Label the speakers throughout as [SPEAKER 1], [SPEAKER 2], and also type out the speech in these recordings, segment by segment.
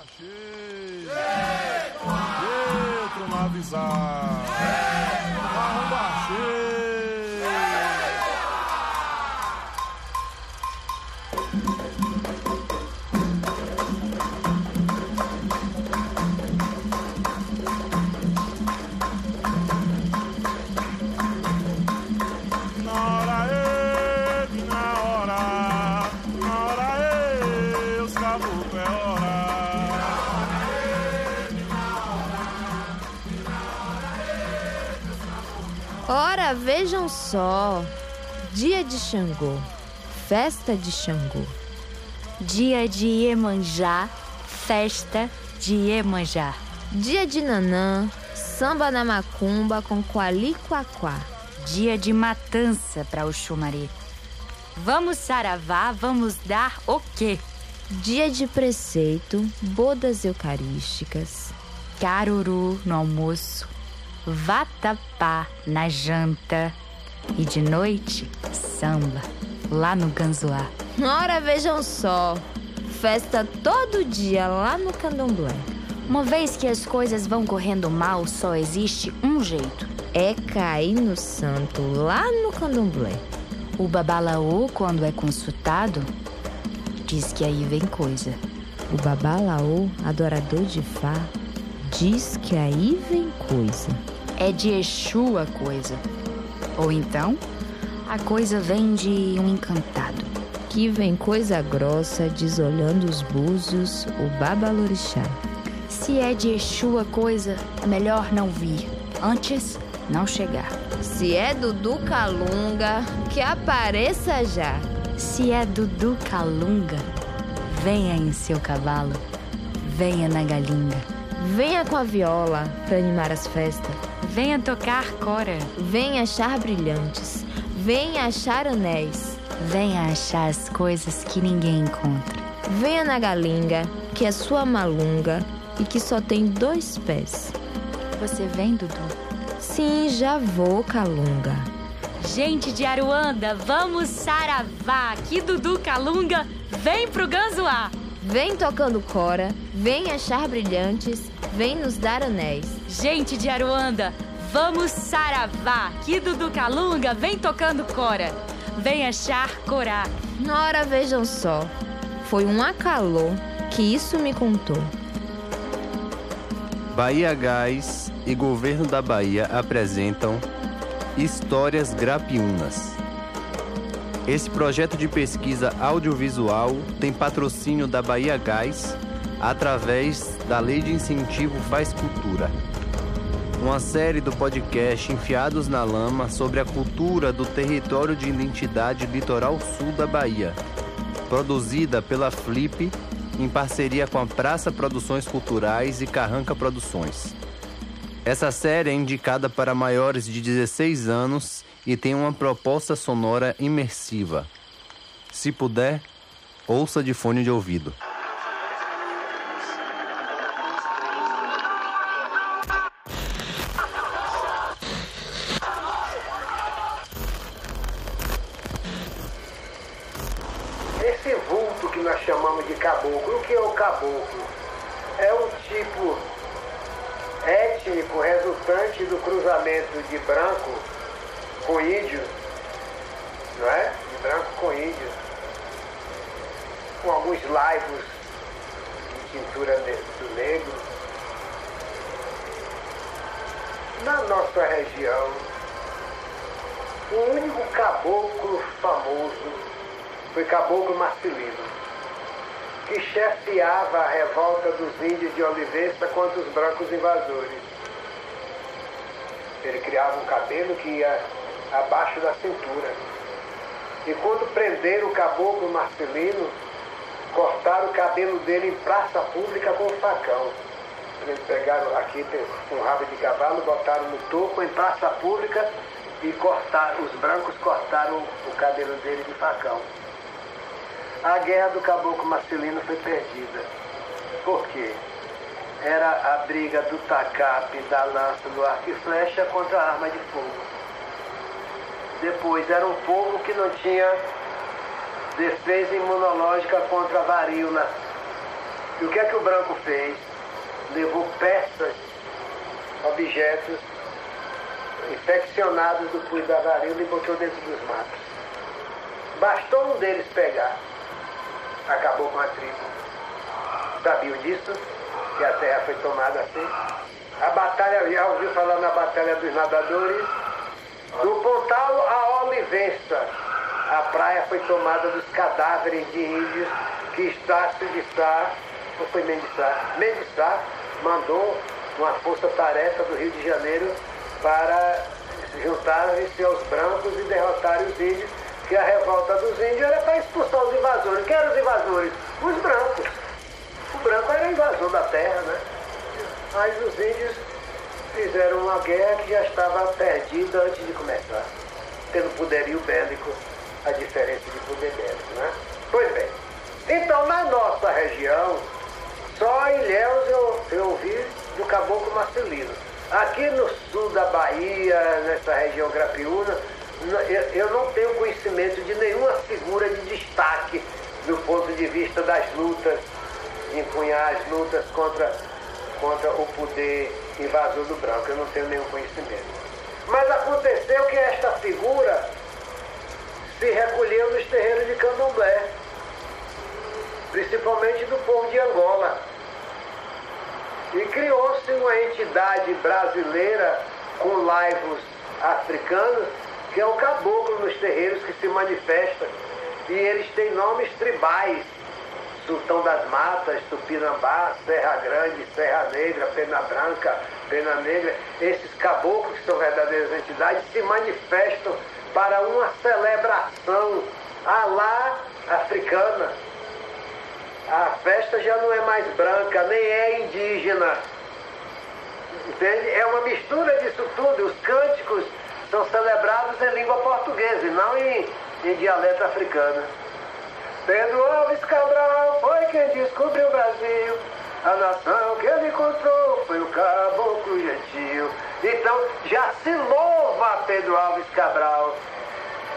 [SPEAKER 1] Achei! Eita, não avisar!
[SPEAKER 2] Só. Dia de Xangô. Festa de Xangô.
[SPEAKER 3] Dia de Iemanjá, festa de Iemanjá.
[SPEAKER 2] Dia de Nanã. Samba na macumba com Quali Quaquá.
[SPEAKER 3] Dia de matança para o Xumaré. Vamos saravá, vamos dar o quê?
[SPEAKER 2] Dia de preceito. Bodas eucarísticas.
[SPEAKER 3] Caruru no almoço, vatapá na janta e de noite samba lá no Ganzoá.
[SPEAKER 2] Ora, vejam só. Festa todo dia lá no Candomblé.
[SPEAKER 3] Uma vez que as coisas vão correndo mal, só existe um jeito.
[SPEAKER 2] É cair no santo lá no Candomblé.
[SPEAKER 3] O babalaô, quando é consultado, diz que aí vem coisa.
[SPEAKER 2] O babalaô, adorador de Fá, diz que aí vem coisa.
[SPEAKER 3] É de Exu a coisa. Ou então, a coisa vem de um encantado.
[SPEAKER 2] Que vem coisa grossa, desolhando os búzios, o babalorixá.
[SPEAKER 3] Se é de Exu a coisa, é melhor não vir. Antes, não chegar.
[SPEAKER 2] Se é Dudu Calunga, que apareça já.
[SPEAKER 3] Se é Dudu Calunga, venha em seu cavalo, venha na galinga,
[SPEAKER 2] Venha com a viola pra animar as festas.
[SPEAKER 3] venha tocar cora,
[SPEAKER 2] Venha achar brilhantes. Venha achar anéis.
[SPEAKER 3] venha achar as coisas que ninguém encontra.
[SPEAKER 2] Venha na galinga, que é sua malunga e que só tem dois pés.
[SPEAKER 3] Você vem, Dudu?
[SPEAKER 2] Sim, já vou, Calunga.
[SPEAKER 3] Gente de Aruanda, vamos saravá! Que Dudu Calunga vem pro Ganzoá!
[SPEAKER 2] Vem tocando cora, vem achar brilhantes, vem nos dar anéis.
[SPEAKER 3] Gente de Aruanda, vamos saravá! Que Dudu Calunga vem tocando cora! Vem achar corá!
[SPEAKER 2] Ora, vejam só. Foi um acalô que isso me contou.
[SPEAKER 4] Bahia Gás e Governo da Bahia apresentam Histórias Grapiunas. Esse projeto de pesquisa audiovisual tem patrocínio da Bahia Gás através da Lei de Incentivo Faz Cultura. Uma série do podcast Enfiados na Lama sobre a cultura do território de identidade litoral sul da Bahia, produzida pela Flip em parceria com a Praça Produções Culturais e Carranca Produções. Essa série é indicada para maiores de 16 anos e tem uma proposta sonora imersiva. Se puder, ouça de fone de ouvido.
[SPEAKER 5] Esse vulto que nós chamamos de caboclo, o que é o caboclo? É um tipo étnico resultante do cruzamento de branco com índio, não é? De branco com índio, com alguns laivos de tintura ne- do negro. Na nossa região, o único caboclo famoso foi Caboclo Marcelino, que chefiava a revolta dos índios de Olivença contra os brancos invasores. Ele criava um cabelo que ia abaixo da cintura. E quando prenderam o Caboclo Marcelino, cortaram o cabelo dele em praça pública com facão. Eles pegaram aqui um rabo de cavalo, botaram no topo em praça pública e cortaram, os brancos cortaram o cabelo dele de facão. A guerra do caboclo Marcelino foi perdida. Por quê? Era a briga do tacape, da lança, do arco e flecha contra a arma de fogo. Depois era um povo que não tinha defesa imunológica contra a varíola. E o que é que o branco fez? Levou peças, objetos infeccionados do pus da varíola e botou dentro dos matos. Bastou um deles pegar, acabou com a tribo. Sabiam disso? Que a terra foi tomada assim? A batalha, já ouviu falar na Batalha dos Nadadores? Do Pontal a Olivença, a praia foi tomada dos cadáveres de índios que Estácio de Sá, ou foi Mendissá? Mendissá mandou uma força-tarefa do Rio de Janeiro para juntarem-se aos brancos e derrotarem os índios, que a revolta dos índios era para expulsar os invasores. Quem eram os invasores? Os brancos. O branco era invasor da terra, né? Mas os índios fizeram uma guerra que já estava perdida antes de começar, tendo poderio bélico, a diferença de poder bélico, né? Pois bem, então na nossa região, só Ilhéus eu, eu ouvi do caboclo Marcelino. Aqui no sul da Bahia, nessa região grapiúna, eu, eu não tenho conhecimento de nenhuma figura de destaque do ponto de vista das lutas, de empunhar as lutas contra, contra o poder invasor do branco. Eu não tenho nenhum conhecimento. Mas aconteceu que esta figura se recolheu nos terreiros de candomblé, principalmente do povo de Angola. E criou-se uma entidade brasileira com laivos africanos, que é o caboclo nos terreiros que se manifesta. E eles têm nomes tribais, Sultão das Matas, Tupinambá, Serra Grande, Serra Negra, Pena Branca, Pena Negra, esses caboclos que são verdadeiras entidades se manifestam para uma celebração alá africana. A festa já não é mais branca, nem é indígena. Entende? É uma mistura disso tudo. Os cânticos são celebrados em língua portuguesa e não em, em dialeto africano. Pedro Alves Cabral foi quem descobriu o Brasil. A nação que ele encontrou foi o caboclo gentil. Então já se louva Pedro Alves Cabral.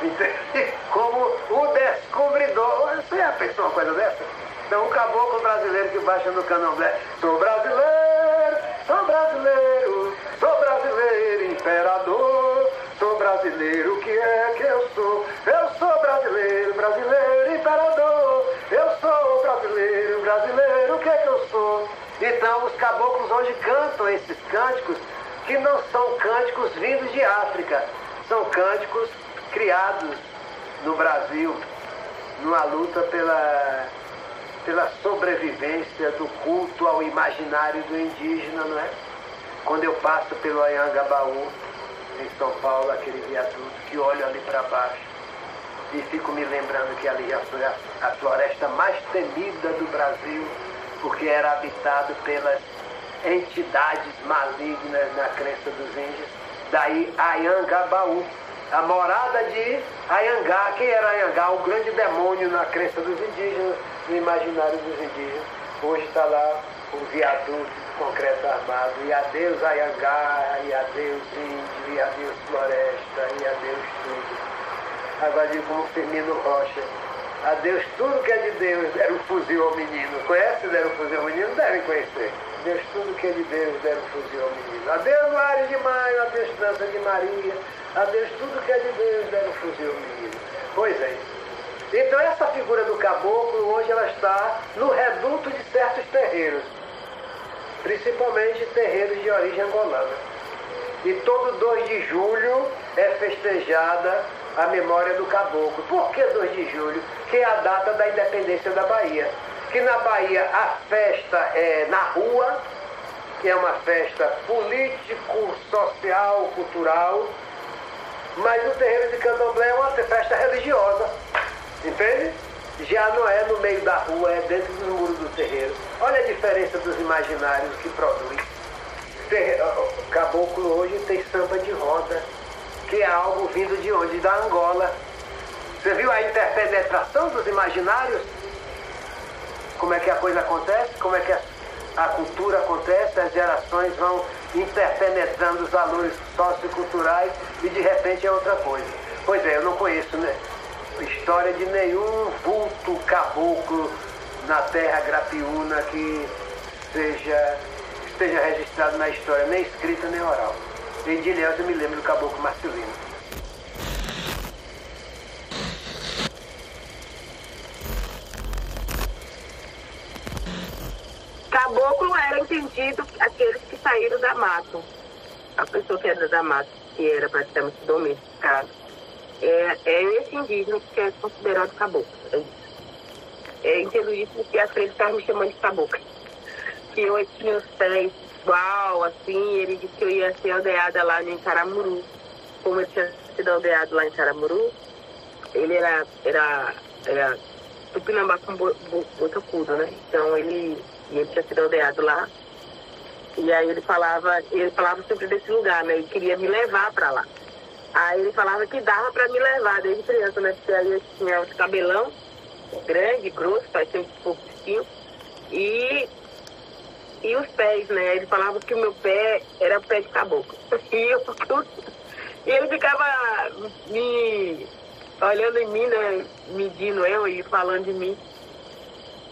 [SPEAKER 5] Entende? Como o descobridor. Você já pensou uma coisa dessa? Então o caboclo brasileiro que baixa no candomblé. Sou brasileiro, sou brasileiro, sou brasileiro, imperador. Brasileiro, o que é que eu sou? Eu sou brasileiro, brasileiro, imperador. Eu sou brasileiro, brasileiro, o que é que eu sou? Então os caboclos hoje cantam esses cânticos que não são cânticos vindos de África, são cânticos criados no Brasil, numa luta pela, pela sobrevivência do culto ao imaginário do indígena, não é? Quando eu passo pelo Anhangabaú, em São Paulo, aquele viaduto, que olho ali para baixo e fico me lembrando que ali foi a, a floresta mais temida do Brasil, porque era habitado pelas entidades malignas na crença dos índios. Daí Ayangabaú, a morada de Ayangá. Quem era Ayangá? O grande demônio na crença dos indígenas, no imaginário dos indígenas. Hoje está lá o viaduto concreto armado. E adeus Ayangá, e adeus índio, e adeus floresta, e adeus tudo. Agora digo como Firmino Rocha. Adeus tudo que é de Deus, deram um fuzil ao menino. Conhece deram um fuzil ao menino? Devem conhecer. Deus tudo que é de Deus, deram um fuzil ao menino. Adeus Mário de Maio, adeus Dança de Maria. Adeus tudo que é de Deus, deram um fuzil ao menino. Pois é. Então essa figura do caboclo, hoje ela está no reduto de certos terreiros. Principalmente terreiros de origem angolana. E todo 2 de julho é festejada a memória do caboclo. Por que 2 de julho? Que é a data da independência da Bahia. Que na Bahia a festa é na rua, que é uma festa político, social, cultural, mas no terreiro de Candomblé é uma festa religiosa. Entende? Já não é no meio da rua, é dentro dos muros do terreiro. Olha a diferença dos imaginários que produz. Caboclo hoje tem samba de roda que é algo vindo de onde? Da Angola. Você viu a interpenetração dos imaginários? Como é que a coisa acontece? Como é que a, cultura acontece? As gerações vão interpenetrando os valores socioculturais e de repente é outra coisa. Pois é, eu não conheço né, história de nenhum vulto caboclo na terra grapiúna que seja, esteja registrado na história, nem escrita nem oral. E de Ilhéus eu me lembro do caboclo Marcelino.
[SPEAKER 6] Caboclo era entendido aqueles que saíram da mata. A pessoa que era da mata, que era praticamente domesticado. É, é esse indígena que é considerado caboclo. É, é entendo isso porque a frente estava me chamando de caboclo. Que eu tinha os pés igual, assim, ele disse que eu ia ser aldeada lá em Caramuru. Como eu tinha sido aldeado lá em Caramuru, ele era, era, era tupinambá com botocudo, né? Então ele, ele tinha sido aldeado lá. E aí ele falava, ele falava sempre desse lugar, né? Ele queria me levar para lá. Aí ele falava que dava para me levar desde criança, né? Porque aí eu tinha os cabelão grande, grosso, parecia um pouquinho. E e os pés, né? Ele falava que o meu pé era pé de caboclo. E, eu, e ele ficava me olhando em mim, né? Medindo eu e falando de mim.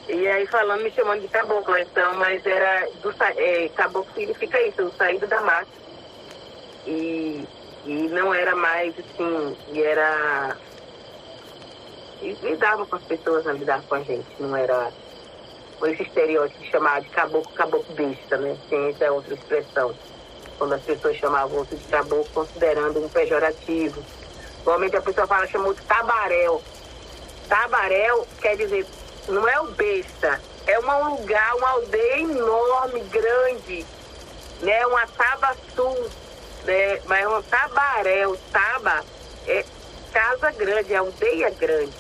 [SPEAKER 6] E aí falando, me chamando de caboclo, então, mas era do é, caboclo significa isso, o saído da mata. E, e não era mais assim, e era. E lidava com as pessoas, a lidar com a gente, não era esse estereótipo chamado de caboclo, caboclo besta, né? Tem essa outra expressão. Quando as pessoas chamavam outro de caboclo, considerando um pejorativo. Normalmente a pessoa fala, chamou de tabaréu. Tabaréu quer dizer, não é o besta, é um lugar, uma aldeia enorme, grande, né? Uma tabaçu, né? Mas é um tabaréu, taba é casa grande, é aldeia grande,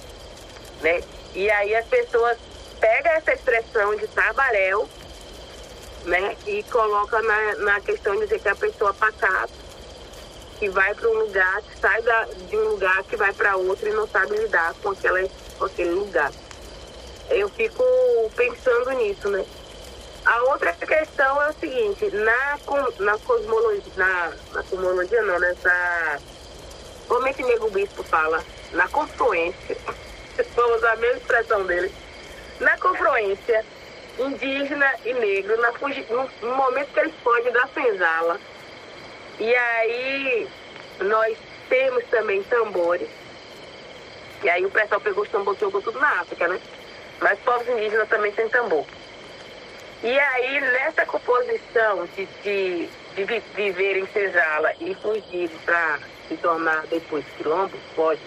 [SPEAKER 6] né? E aí as pessoas pega essa expressão de tabaréu, né, e coloca na, na questão de dizer que a pessoa pacata, que vai para um lugar, que sai da, de um lugar que vai para outro e não sabe lidar com, aquela, com aquele lugar. Eu fico pensando nisso, né? A outra questão é o seguinte, na, na cosmologia, na, na cosmologia não, nessa. Como esse nego bispo fala? Na confluência. Vamos usar a mesma expressão dele na confluência indígena e negro, na, no, no momento que eles fogem da senzala. E aí nós temos também tambores. E aí o pessoal pegou os tambores e jogou tudo na África, né? Mas povos indígenas também têm tambor. E aí, nessa composição de, de, de viver em senzala e fugir para se tornar depois quilombo, pode,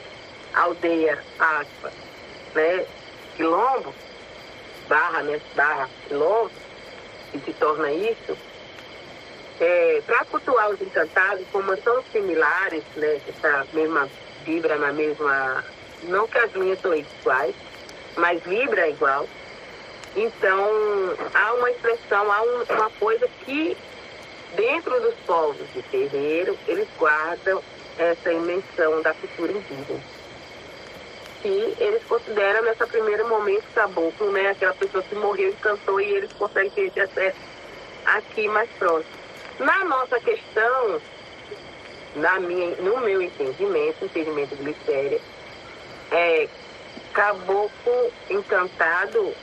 [SPEAKER 6] aldeia, aspa, né? Quilombo, barra, né, barra quilômetro, e se torna isso, é, para cultuar os encantados, como são similares, né, essa mesma vibra na mesma, não que as linhas são iguais, mas vibra é igual. Então, há uma expressão, há um, uma coisa que, dentro dos povos de terreiro, eles guardam essa imensão da cultura indígena que eles consideram nesse primeiro momento caboclo, né? Aquela pessoa que morreu e cantou e eles conseguem ter esse acesso aqui mais próximo. Na nossa questão, na minha, no meu entendimento, entendimento de Listéria, é, caboclo encantado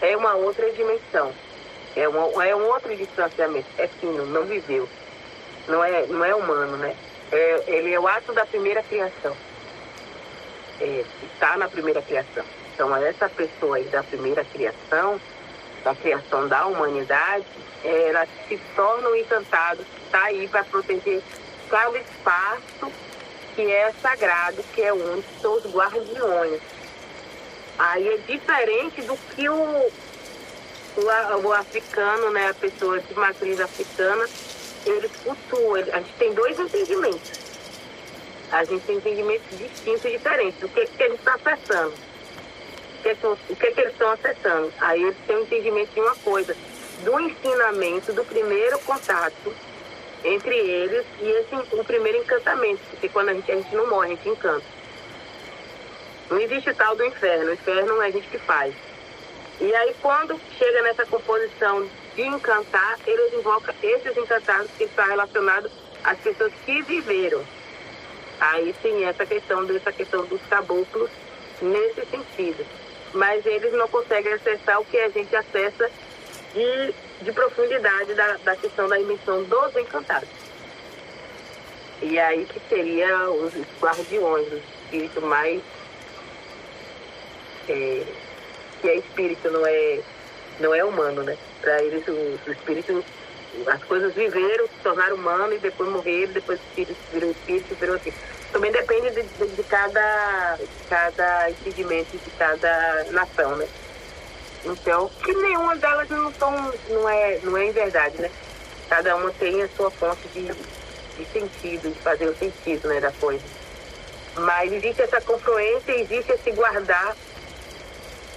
[SPEAKER 6] é uma outra dimensão. É, uma, é um outro distanciamento. É fino, não viveu. Não é, não é humano, né? É, ele é o ato da primeira criação é, está na primeira criação. Então, essa pessoa aí da primeira criação, da criação da humanidade, ela se torna um encantado, está aí para proteger cada espaço que é sagrado, que é único, são os guardiões. Aí é diferente do que o, o, o africano, né, a pessoa de matriz africana, ele cultua. A gente tem dois entendimentos a gente tem entendimentos distintos e diferentes do que, que a gente está acessando. O que, que, o que, que eles estão acessando. Aí eles têm um entendimento de uma coisa, do ensinamento, do primeiro contato entre eles e esse, o primeiro encantamento, porque quando a gente, a gente não morre, a gente encanta. Não existe tal do inferno, o inferno é a gente que faz. E aí quando chega nessa composição de encantar, eles invocam esses encantados que estão relacionados às pessoas que viveram Aí sim, essa questão dessa questão dos caboclos nesse sentido. mas eles não conseguem acessar o que a gente acessa de, de profundidade da, da questão da emissão dos encantados. E aí que seria os guardiões, o espírito mais. É, que é espírito, não é, não é humano, né? Para eles, o, o espírito, as coisas viveram, se tornaram humano e depois morreram, depois espírito espírito, virou assim. Também depende de, de, de cada, de cada entendimento de cada nação, né? Então, que nenhuma delas não, tão, não, é, não é em verdade, né? Cada uma tem a sua fonte de, de sentido, de fazer o sentido né, da coisa. Mas existe essa confluência, existe esse guardar.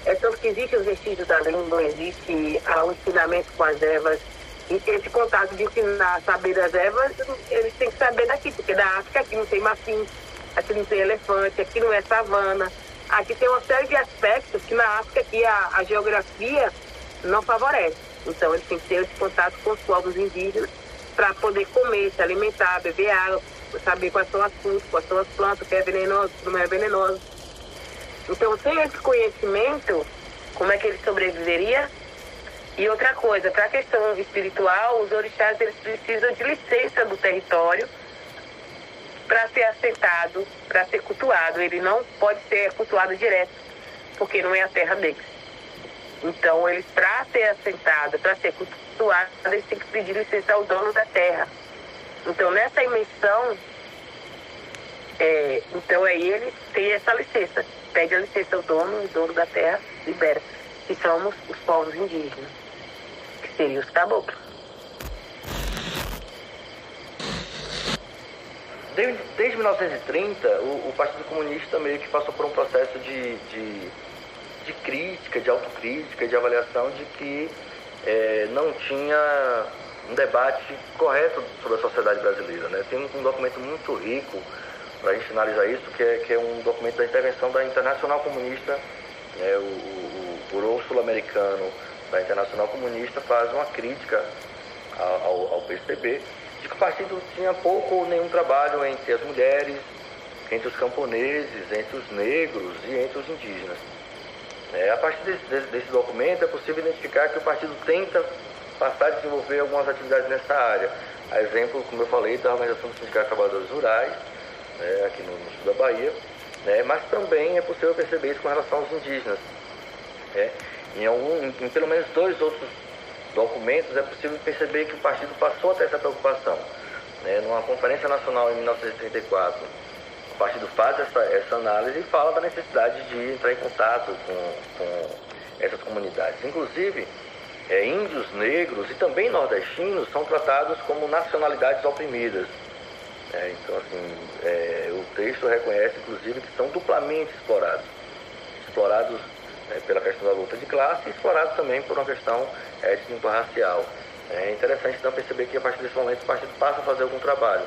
[SPEAKER 6] É tanto que existe os vestígios da língua, existe ah, o ensinamento com as ervas. E esse contato de ensinar saber das ervas, eles têm que saber daqui, porque da África aqui não tem marfim, aqui não tem elefante, aqui não é savana. Aqui tem uma série de aspectos que na África aqui a, a geografia não favorece. Então eles têm que ter esse contato com os povos indígenas para poder comer, se alimentar, beber água, saber quais são as frutas, quais são as plantas, o que é venenoso, o que não é venenoso. Então, sem esse conhecimento, como é que ele sobreviveria? E outra coisa, para a questão espiritual, os orixás eles precisam de licença do território para ser assentado, para ser cultuado. Ele não pode ser cultuado direto, porque não é a terra deles. Então, eles, para ser assentado, para ser cultuado, eles têm que pedir licença ao dono da terra. Então, nessa emissão, é, então aí ele tem essa licença. Pede a licença ao dono, o dono da terra libera. Que somos os povos indígenas, que seriam os caboclos.
[SPEAKER 7] Desde, desde 1930, o, o, Partido Comunista meio que passou por um processo de, de, de crítica, de autocrítica, de avaliação de que é, não tinha um debate correto sobre a sociedade brasileira. Né? Tem um, um documento muito rico para a gente analisar isso, que é, que é um documento da intervenção da Internacional Comunista, né? o, o, Sul-Americano da Internacional Comunista faz uma crítica ao, ao PCB de que o partido tinha pouco ou nenhum trabalho entre as mulheres, entre os camponeses, entre os negros e entre os indígenas. É, a partir desse, desse, documento é possível identificar que o partido tenta passar a desenvolver algumas atividades nessa área. A exemplo, como eu falei, da Organização dos Sindicatos de Trabalhadores Rurais, né, aqui no, no, sul da Bahia, né, mas também é possível perceber isso com relação aos indígenas. Né. Em, algum, em, em pelo menos dois outros documentos é possível perceber que o partido passou a ter essa preocupação. Né, numa Conferência Nacional em 1934, partido faz essa, essa análise e fala da necessidade de entrar em contato com, com essas comunidades. Inclusive, é, índios, negros e também nordestinos são tratados como nacionalidades oprimidas. É, então, assim, é, o texto reconhece, inclusive, que são duplamente explorados. Explorados é, pela questão da luta de classe e explorados também por uma questão étnico-racial. É interessante, então, perceber que a partir desse momento o partido passa a fazer algum trabalho.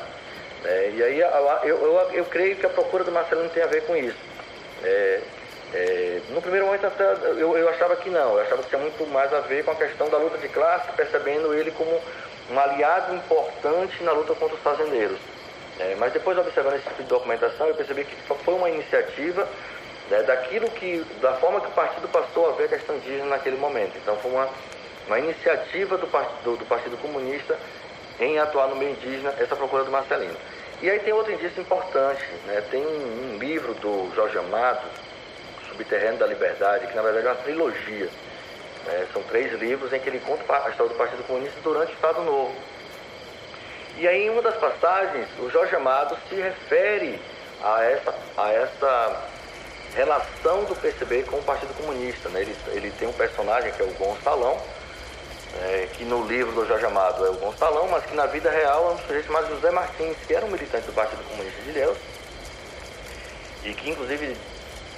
[SPEAKER 7] É, e aí eu, eu, eu, creio que a procura do Marcelino tem a ver com isso. É, é, no primeiro momento eu, eu achava que não, eu achava que tinha muito mais a ver com a questão da luta de classe, percebendo ele como um aliado importante na luta contra os fazendeiros. É, mas depois observando esse tipo de documentação, eu percebi que foi uma iniciativa né, daquilo que, da forma que o partido passou a ver a questão indígena naquele momento. Então foi uma, uma iniciativa do partido, do partido Comunista em atuar no meio indígena, essa procura do Marcelino. E aí tem outro indício importante, né? tem um, um livro do Jorge Amado, Subterrâneo da Liberdade, que na verdade é uma trilogia. Né? São três livros em que ele conta a história do Partido Comunista durante o Estado Novo. E aí, em uma das passagens, o Jorge Amado se refere a essa, a essa relação do PCB com o Partido Comunista. Né? Ele, ele tem um personagem que é o Gonçalão, é, que no livro do Jorge Amado é o Gonçalão, mas que na vida real é um sujeito chamado José Martins, que era um militante do Partido Comunista de Deus, e que inclusive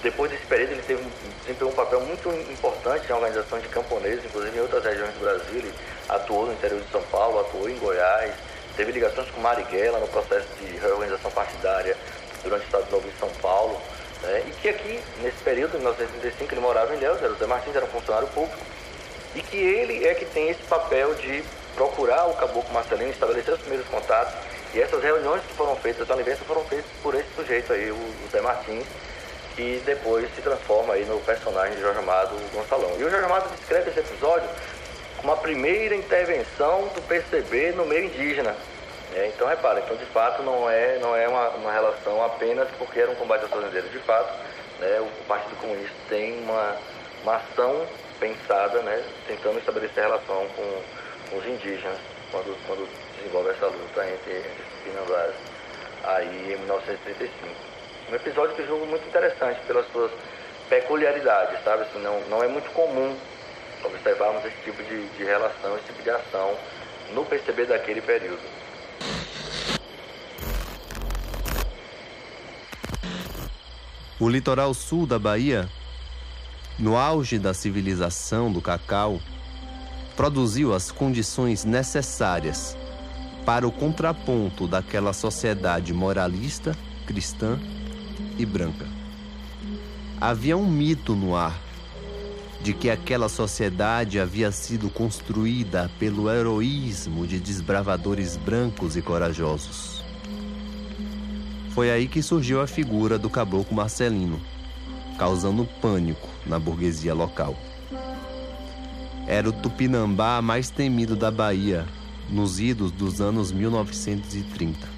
[SPEAKER 7] depois desse período ele teve, desempenhou um papel muito importante na organização de camponeses, inclusive em outras regiões do Brasil, ele atuou no interior de São Paulo, atuou em Goiás, teve ligações com Marighella no processo de reorganização partidária durante o Estado Novo em São Paulo, né? e que aqui, nesse período, em 1935, ele morava em Deus, era o José Martins, era um funcionário público, e que ele é que tem esse papel de procurar o caboclo Marcelino, estabelecer os primeiros contatos. E essas reuniões que foram feitas na Livença foram feitas por esse sujeito aí, o Zé Martins, que depois se transforma aí no personagem de Jorge Amado Gonçalão. E o Jorge Amado descreve esse episódio como a primeira intervenção do PCB no meio indígena. É, então repara, então de fato não é, não é uma, uma relação apenas porque era um combate aos fazendeiros. De fato, né, o Partido Comunista tem uma, uma ação pensada, né, tentando estabelecer relação com, com os indígenas quando, quando desenvolve essa luta entre, entre os aí em 1935. Um episódio que julgo muito interessante pelas suas peculiaridades, sabe? Assim, não, não é muito comum observarmos esse tipo de, de relação, esse tipo de ação no PCB daquele período.
[SPEAKER 4] O litoral sul da Bahia, no auge da civilização do cacau, produziu as condições necessárias para o contraponto daquela sociedade moralista, cristã e branca. Havia um mito no ar de que aquela sociedade havia sido construída pelo heroísmo de desbravadores brancos e corajosos. Foi aí que surgiu a figura do caboclo Marcelino, causando pânico na burguesia local. Era o tupinambá mais temido da Bahia nos idos dos anos 1930.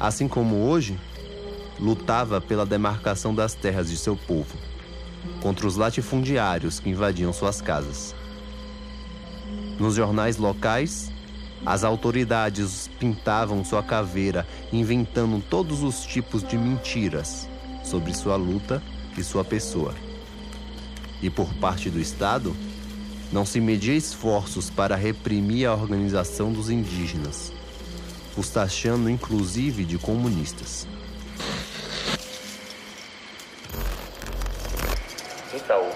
[SPEAKER 4] Assim como hoje, lutava pela demarcação das terras de seu povo, contra os latifundiários que invadiam suas casas. Nos jornais locais, as autoridades pintavam sua caveira, inventando todos os tipos de mentiras sobre sua luta e sua pessoa. E por parte do Estado, não se media esforços para reprimir a organização dos indígenas, os taxando inclusive de comunistas.
[SPEAKER 7] Então, o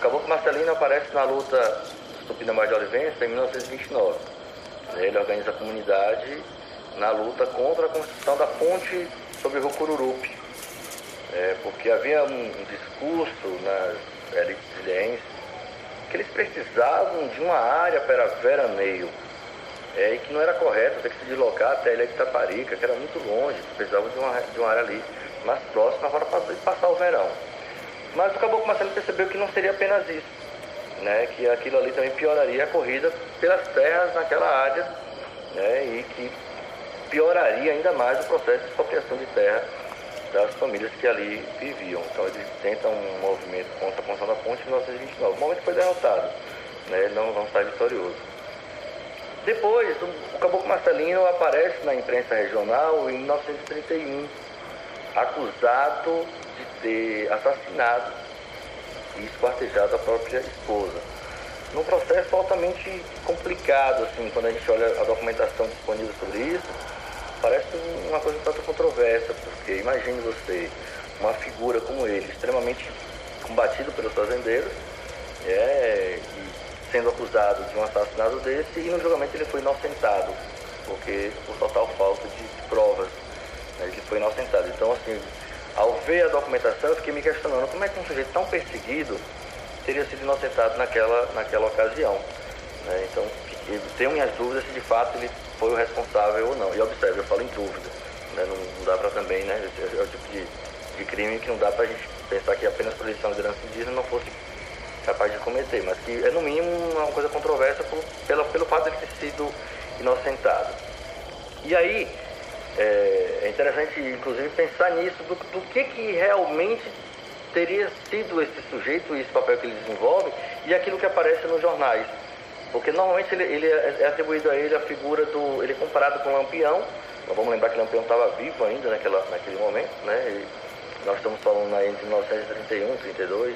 [SPEAKER 7] Marcelino aparece na luta Tupinambás de Olivença em 1929. Ele organiza a comunidade na luta contra a construção da ponte sobre o Rio Cururupi. É, porque havia um, um discurso nas elites que eles precisavam de uma área para veraneio. É, e que não era correto ter que se deslocar até a Ilha de Itaparica, que era muito longe, precisavam de uma, de uma área ali mais próxima para passar o verão. Mas o Caboclo Marcelo percebeu que não seria apenas isso, né? que aquilo ali também pioraria a corrida pelas terras naquela área né? e que pioraria ainda mais o processo de expropriação de terra das famílias que ali viviam. Então eles tentam um movimento contra a construção da ponte em 1929. O momento foi derrotado, né? ele não, não sai vitorioso. Depois, o Caboclo Marcelino aparece na imprensa regional em 1931, acusado de ter assassinado e esquartejado a própria esposa. Num processo altamente complicado, assim, quando a gente olha a documentação disponível sobre isso, parece uma coisa tanto controversa, porque imagine você, uma figura como ele, extremamente combatido pelos fazendeiros, é, sendo acusado de um assassinato desse, e no julgamento ele foi inocentado, porque por total falta de, de provas, né, ele foi inocentado. Então, assim, ao ver a documentação, eu fiquei me questionando como é que um sujeito tão perseguido teria sido inocentado naquela, naquela ocasião. Né? Então, tenho minhas dúvidas se de fato ele foi o responsável ou não. E observe, eu falo em dúvida. Né? Não, não, dá para também, né? É o tipo de, de crime que não dá para a gente pensar que apenas por eleição de liderança indígena não fosse capaz de cometer, mas que é no mínimo uma coisa controversa por, pelo, pelo fato de ele ter sido inocentado. E aí, é, é interessante, inclusive, pensar nisso, do, do que, que realmente teria sido esse sujeito e esse papel que ele desenvolve e aquilo que aparece nos jornais. Porque normalmente ele, ele é, é atribuído a ele a figura do. Ele é comparado com Lampião. Nós vamos lembrar que Lampião estava vivo ainda naquela, naquele momento, né? E nós estamos falando aí entre 1931 e 32.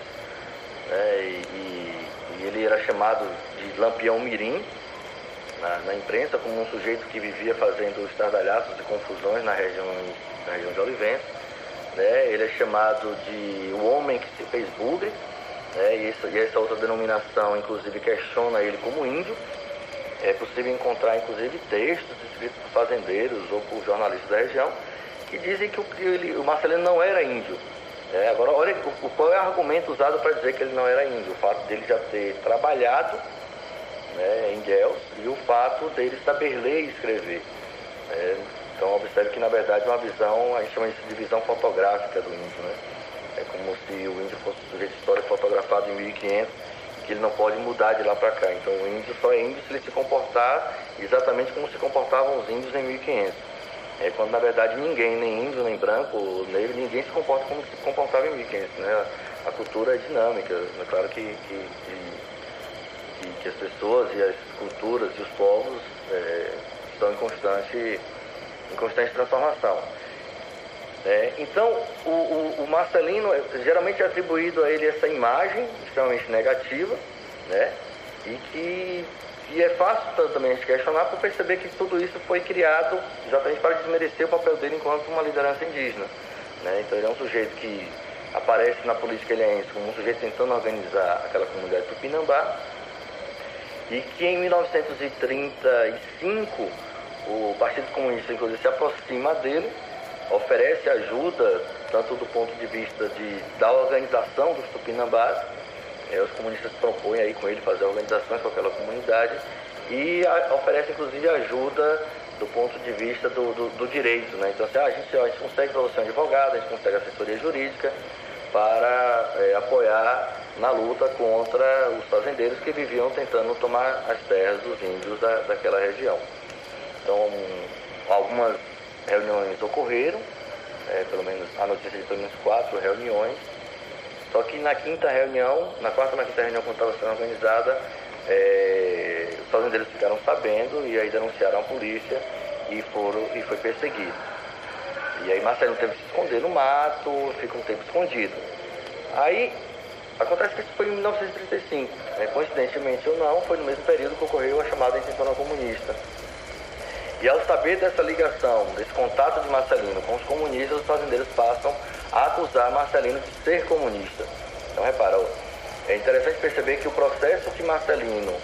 [SPEAKER 7] Né? E, e, e, ele era chamado de Lampião Mirim, na, na, imprensa como um sujeito que vivia fazendo estardalhaços e confusões na região, na região de Olivença. Né? Ele é chamado de o homem que se fez bugre, né? e, essa, e essa outra denominação, inclusive, questiona ele como índio. É possível encontrar, inclusive, textos escritos por fazendeiros ou por jornalistas da região que dizem que o, ele, o Marcelino não era índio. É, agora, olha o, qual é o argumento usado para dizer que ele não era índio? O fato dele já ter trabalhado né, em Guels e o fato dele saber ler e escrever. É, então observe que na verdade uma visão, a gente chama isso de visão fotográfica do índio, né? É como se o índio fosse sujeito histórico fotografado em 1500, que ele não pode mudar de lá para cá. Então o índio só é índio se ele se comportar exatamente como se comportavam os índios em 1500. É, quando na verdade ninguém, nem índio, nem branco, negro, ninguém se comporta como se comportava em 1500. Né? A cultura é dinâmica. É claro que, que, que, que, as pessoas e as culturas e os povos é, estão em constante, em constante transformação. É, então, o, o, o, Marcelino geralmente é atribuído a ele essa imagem extremamente negativa, né? E que, que é fácil também gente questionar por perceber que tudo isso foi criado exatamente para desmerecer o papel dele enquanto uma liderança indígena. Né? Então, ele é um sujeito que aparece na política ilhéense como um sujeito tentando organizar aquela comunidade tupinambá e que em 1935 o Partido Comunista, inclusive, se aproxima dele oferece ajuda, tanto do ponto de vista de, da organização dos tupinambás, é, os comunistas propõem aí com ele fazer organizações com aquela comunidade e a, oferece inclusive ajuda do ponto de vista do, do, do direito, né? Então assim, ah, a, gente, a gente consegue para você um advogado, a gente consegue assessoria jurídica para é, apoiar na luta contra os fazendeiros que viviam tentando tomar as terras dos índios da, daquela região. Então, algumas reuniões ocorreram, é, pelo menos a notícia de pelo menos quatro reuniões. Só que na quinta reunião, na quarta na quinta reunião quando estava sendo organizada, é, os fazendeiros ficaram sabendo e aí denunciaram a polícia e foram e foi perseguido. E aí Marcelo teve que se esconder no mato, fica um tempo escondido. Aí acontece que isso foi em 1935, né? coincidentemente ou não, foi no mesmo período que ocorreu a chamada intentona comunista. E ao saber dessa ligação, desse contato de Marcelino com os comunistas, os fazendeiros passam a acusar Marcelino de ser comunista. Então, repara, é interessante perceber que o processo que Marcelino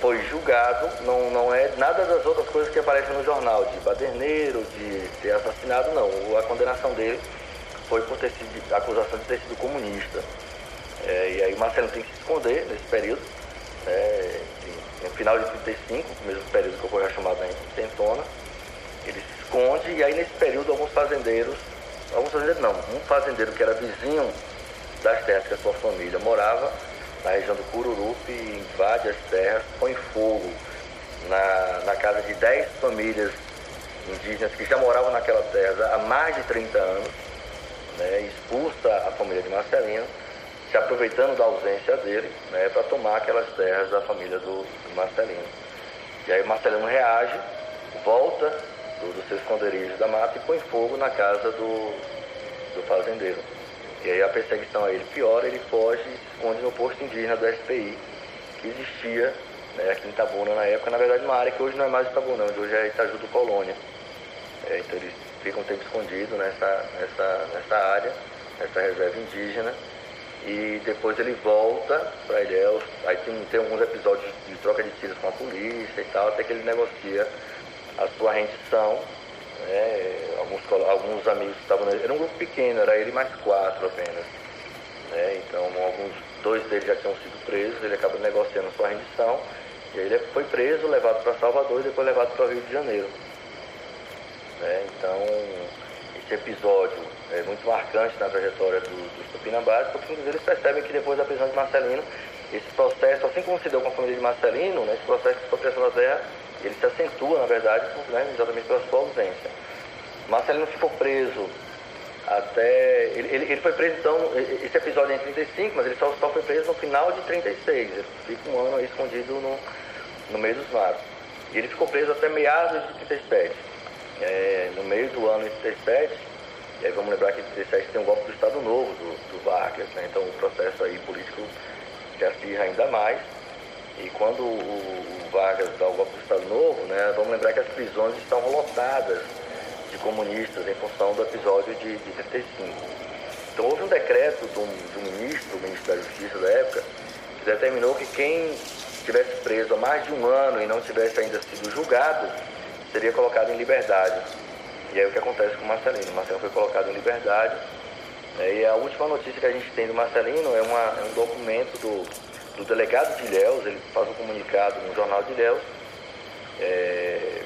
[SPEAKER 7] foi julgado não, não é nada das outras coisas que aparecem no jornal, de baderneiro, de ser assassinado, não. A condenação dele foi por ter sido, acusação de ter sido comunista. É, e aí Marcelino tem que se esconder nesse período. É, no final de 35, no mesmo período que ocorreu a chamada intentona, ele se esconde e aí nesse período alguns fazendeiros, alguns fazendeiros não, um fazendeiro que era vizinho das terras que a sua família morava, na região do Cururupi, invade as terras, põe fogo na, na casa de 10 famílias indígenas que já moravam naquela terra há mais de 30 anos, né, expulsa a família de Marcelino se aproveitando da ausência dele, né, para tomar aquelas terras da família do, do Marcelino. E aí o Marcelino reage, volta do, do seu esconderijo da mata e põe fogo na casa do, do fazendeiro. E aí a perseguição a ele piora, ele foge e se esconde no posto indígena do SPI, que existia né, aqui em Itabuna na época, na verdade uma área que hoje não é mais Itabuna, hoje é Itaju do Colônia. É, então ele fica um tempo escondido nessa, nessa, nessa área, nessa reserva indígena, e depois ele volta para Ilhéus, aí tem, tem alguns episódios de troca de tiros com a polícia e tal, até que ele negocia a sua rendição. Né? Alguns, alguns amigos estavam. Era um grupo pequeno, era ele mais quatro apenas. Né? Então alguns, dois deles já tinham sido presos, ele acaba negociando a sua rendição. E aí ele foi preso, levado para Salvador e depois levado para o Rio de Janeiro. Né? Então, esse episódio é, muito marcante na trajetória do, dos Tupinambás, porque eles percebem que depois da prisão de Marcelino, esse processo, assim como se deu com a família de Marcelino, né, esse processo de expropriação da terra, ele se acentua, na verdade, né, exatamente pela sua ausência. Marcelino ficou preso até. Ele, ele, ele, foi preso, então, esse episódio é em 35, mas ele só, só foi preso no final de 36. Ele fica um ano aí escondido no, no meio dos mares. E ele ficou preso até meados de 37. É, no meio do ano de 37, e aí vamos lembrar que em 17 tem um golpe do Estado Novo, do, do Vargas, né? então o processo aí político se acirra ainda mais. E quando o, o, Vargas dá o golpe do Estado Novo, né, vamos lembrar que as prisões estão lotadas de comunistas em função do episódio de, de 35. Então houve um decreto do, ministro, o ministro da Justiça da época, que determinou que quem estivesse preso há mais de um ano e não tivesse ainda sido julgado, seria colocado em liberdade. E aí o que acontece com o Marcelino? O Marcelino foi colocado em liberdade. Né, e a última notícia que a gente tem do Marcelino é, uma, é um documento do, do delegado de Ilhéus, ele faz um comunicado no jornal de Ilhéus. É,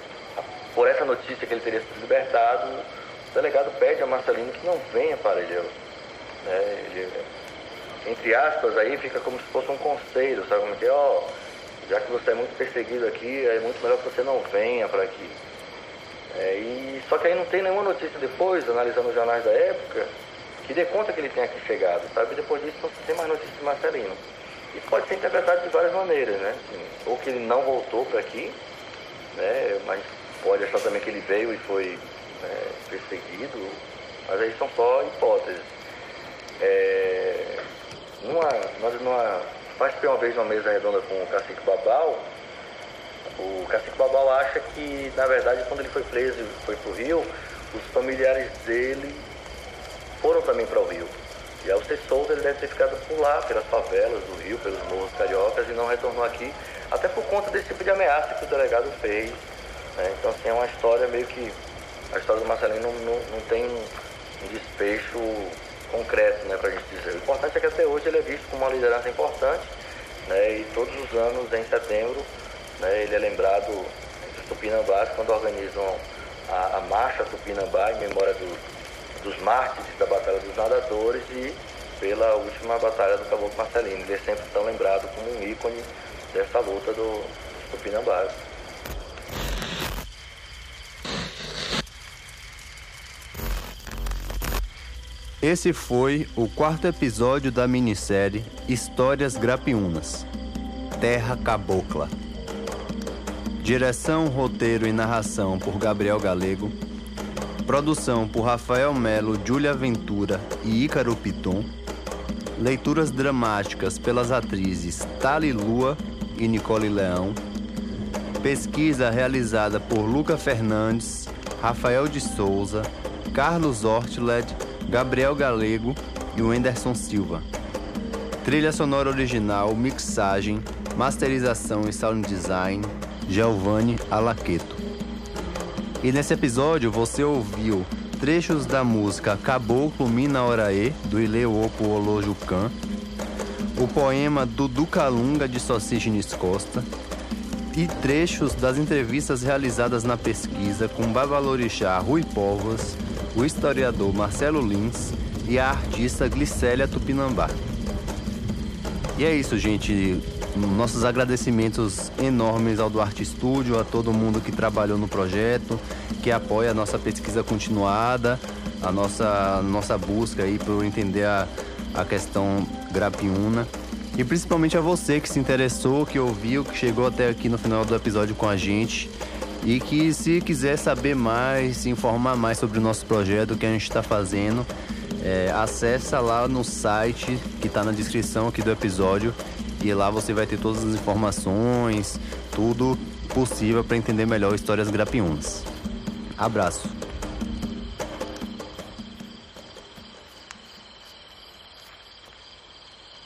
[SPEAKER 7] por essa notícia que ele teria sido libertado, o delegado pede a Marcelino que não venha para Ilhéus. Né? Ele, entre aspas, aí fica como se fosse um conselho, sabe como é que é? Ó, já que você é muito perseguido aqui, é muito melhor que você não venha para aqui. É, e, só que aí não tem nenhuma notícia depois, analisando os jornais da época, que dê conta que ele tenha aqui chegado, sabe? E depois disso não tem mais notícia de Marcelino. Isso pode ser interpretado de várias maneiras, né? Assim, ou que ele não voltou para aqui, né? Mas pode achar também que ele veio e foi né, perseguido, mas aí são só hipóteses. É, numa, nós numa, participei uma vez uma mesa redonda com o Cacique Babal, o Cacique Babal acha que, na verdade, quando ele foi preso e foi para o Rio, os familiares dele foram também para o Rio. E ao ser solto, ele deve ter ficado por lá, pelas favelas do Rio, pelos morros cariocas, e não retornou aqui, até por conta desse tipo de ameaça que o delegado fez. Né? Então, assim, é uma história meio que. A história do Marcelinho não, não, não tem um desfecho concreto, né, para a gente dizer. O importante é que até hoje ele é visto como uma liderança importante, né, e todos os anos, em setembro, né, ele é lembrado entre os tupinambás quando organizam a, a marcha Tupinambá em memória do, dos mártires da Batalha dos Nadadores e pela última batalha do Caboclo Marcelino. Ele é sempre tão lembrado como um ícone dessa luta do, dos Tupinambás.
[SPEAKER 4] Esse foi o quarto episódio da minissérie Histórias Grapiunas Terra Cabocla. Direção, roteiro e narração por Gabriel Galego. Produção por Rafael Melo, Júlia Ventura e Ícaro Piton. Leituras dramáticas pelas atrizes Tali Lua e Nicole Leão. Pesquisa realizada por Luca Fernandes, Rafael de Souza, Carlos Ortled, Gabriel Galego e Wenderson Silva. Trilha sonora original, mixagem, masterização e sound design, Giovanni Alaqueto. E nesse episódio você ouviu trechos da música Caboclo Mina Oraê, do Ileuopo Olojucan, o poema Dudu Calunga, de Socigenes Costa, e trechos das entrevistas realizadas na pesquisa com Babalorixá Rui Povas, o historiador Marcelo Lins e a artista Glicélia Tupinambá. E é isso, gente. Nossos agradecimentos enormes ao Duarte Estúdio, a todo mundo que trabalhou no projeto, que apoia a nossa pesquisa continuada, a nossa, nossa busca aí por entender a, a questão grapiúna. E principalmente a você que se interessou, que ouviu, que chegou até aqui no final do episódio com a gente. E que se quiser saber mais, se informar mais sobre o nosso projeto, o que a gente está fazendo, é, acessa lá no site que está na descrição aqui do episódio e lá você vai ter todas as informações, tudo possível para entender melhor histórias grapiunas. Abraço!